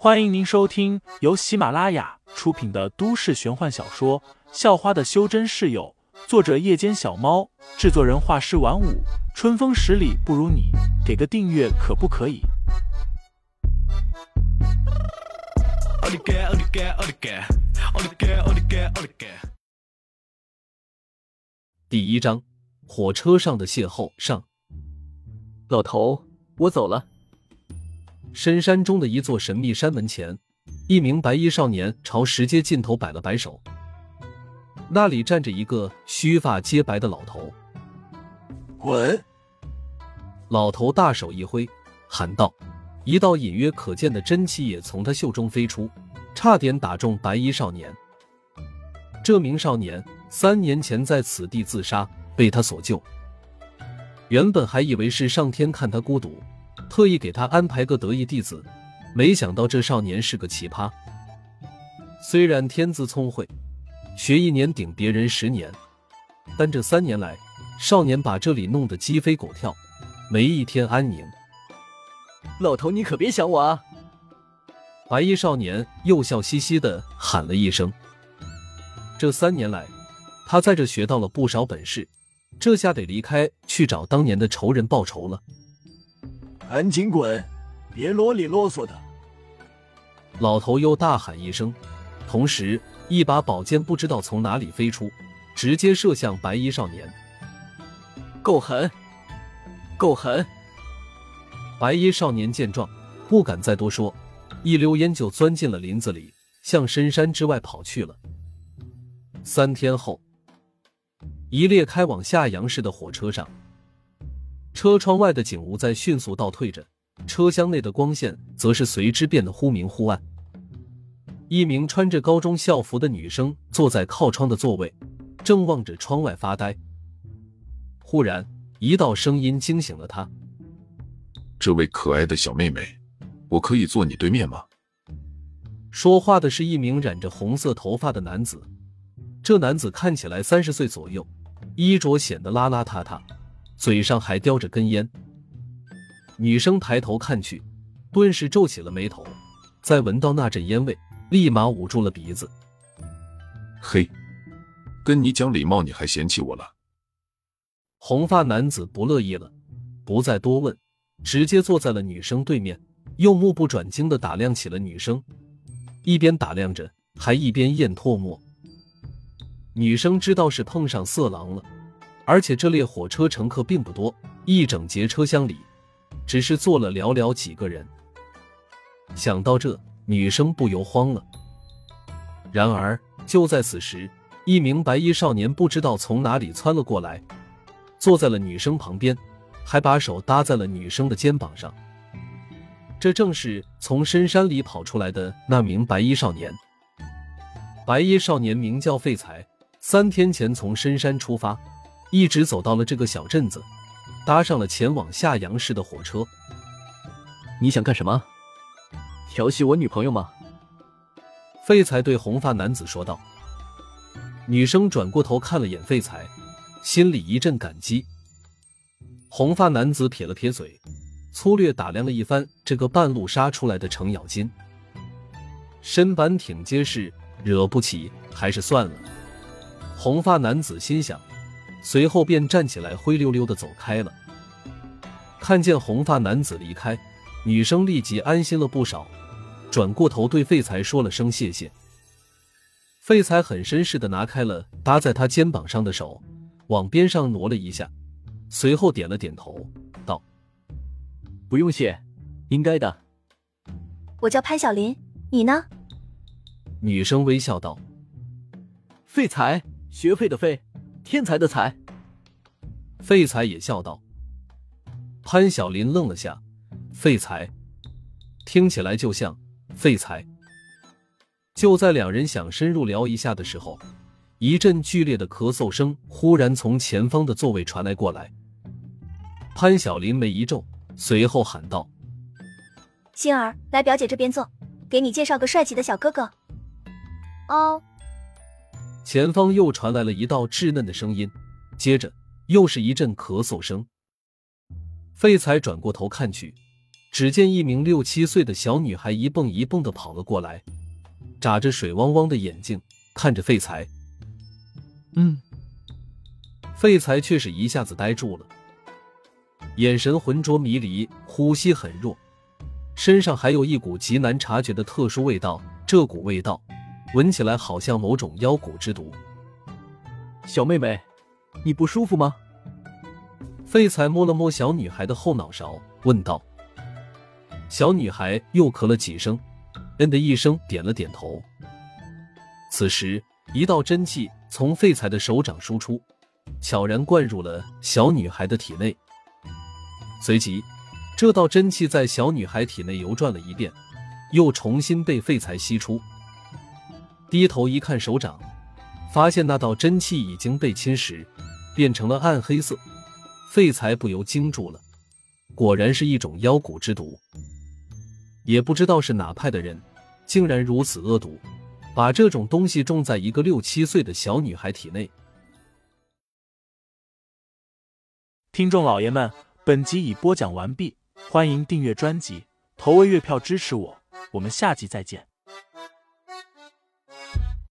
欢迎您收听由喜马拉雅出品的都市玄幻小说《校花的修真室友》，作者：夜间小猫，制作人：画师晚舞，春风十里不如你，给个订阅可不可以？第一章，火车上的邂逅上。老头，我走了。深山中的一座神秘山门前，一名白衣少年朝石阶尽头摆了摆手。那里站着一个须发皆白的老头。滚！老头大手一挥，喊道：“一道隐约可见的真气也从他袖中飞出，差点打中白衣少年。这名少年三年前在此地自杀，被他所救。原本还以为是上天看他孤独。”特意给他安排个得意弟子，没想到这少年是个奇葩。虽然天资聪慧，学一年顶别人十年，但这三年来，少年把这里弄得鸡飞狗跳，没一天安宁。老头，你可别想我啊！白衣少年又笑嘻嘻的喊了一声。这三年来，他在这学到了不少本事，这下得离开去找当年的仇人报仇了。赶紧滚！别啰里啰嗦的！老头又大喊一声，同时一把宝剑不知道从哪里飞出，直接射向白衣少年。够狠！够狠！白衣少年见状，不敢再多说，一溜烟就钻进了林子里，向深山之外跑去了。三天后，一列开往夏阳市的火车上。车窗外的景物在迅速倒退着，车厢内的光线则是随之变得忽明忽暗。一名穿着高中校服的女生坐在靠窗的座位，正望着窗外发呆。忽然，一道声音惊醒了她：“这位可爱的小妹妹，我可以坐你对面吗？”说话的是一名染着红色头发的男子。这男子看起来三十岁左右，衣着显得邋邋遢遢。嘴上还叼着根烟，女生抬头看去，顿时皱起了眉头。再闻到那阵烟味，立马捂住了鼻子。嘿，跟你讲礼貌，你还嫌弃我了？红发男子不乐意了，不再多问，直接坐在了女生对面，又目不转睛的打量起了女生，一边打量着，还一边咽唾沫。女生知道是碰上色狼了。而且这列火车乘客并不多，一整节车厢里只是坐了寥寥几个人。想到这，女生不由慌了。然而就在此时，一名白衣少年不知道从哪里窜了过来，坐在了女生旁边，还把手搭在了女生的肩膀上。这正是从深山里跑出来的那名白衣少年。白衣少年名叫废材，三天前从深山出发。一直走到了这个小镇子，搭上了前往夏阳市的火车。你想干什么？调戏我女朋友吗？废材对红发男子说道。女生转过头看了眼废材，心里一阵感激。红发男子撇了撇嘴，粗略打量了一番这个半路杀出来的程咬金，身板挺结实，惹不起还是算了。红发男子心想。随后便站起来，灰溜溜的走开了。看见红发男子离开，女生立即安心了不少，转过头对废材说了声谢谢。废材很绅士的拿开了搭在他肩膀上的手，往边上挪了一下，随后点了点头，道：“不用谢，应该的。”我叫潘晓林，你呢？女生微笑道：“废材，学费的废。”天才的才，废材也笑道。潘晓林愣了下，废材，听起来就像废材。就在两人想深入聊一下的时候，一阵剧烈的咳嗽声忽然从前方的座位传来过来。潘晓林眉一皱，随后喊道：“星儿，来表姐这边坐，给你介绍个帅气的小哥哥。”哦。前方又传来了一道稚嫩的声音，接着又是一阵咳嗽声。废材转过头看去，只见一名六七岁的小女孩一蹦一蹦的跑了过来，眨着水汪汪的眼睛看着废材。嗯，废材却是一下子呆住了，眼神浑浊迷离，呼吸很弱，身上还有一股极难察觉的特殊味道。这股味道，闻起来好像某种妖蛊之毒。小妹妹，你不舒服吗？废材摸了摸小女孩的后脑勺，问道。小女孩又咳了几声，嗯的一声点了点头。此时，一道真气从废材的手掌输出，悄然灌入了小女孩的体内。随即，这道真气在小女孩体内游转了一遍，又重新被废材吸出。低头一看手掌，发现那道真气已经被侵蚀，变成了暗黑色。废材不由惊住了，果然是一种妖蛊之毒。也不知道是哪派的人，竟然如此恶毒，把这种东西种在一个六七岁的小女孩体内。听众老爷们，本集已播讲完毕，欢迎订阅专辑，投喂月票支持我，我们下集再见。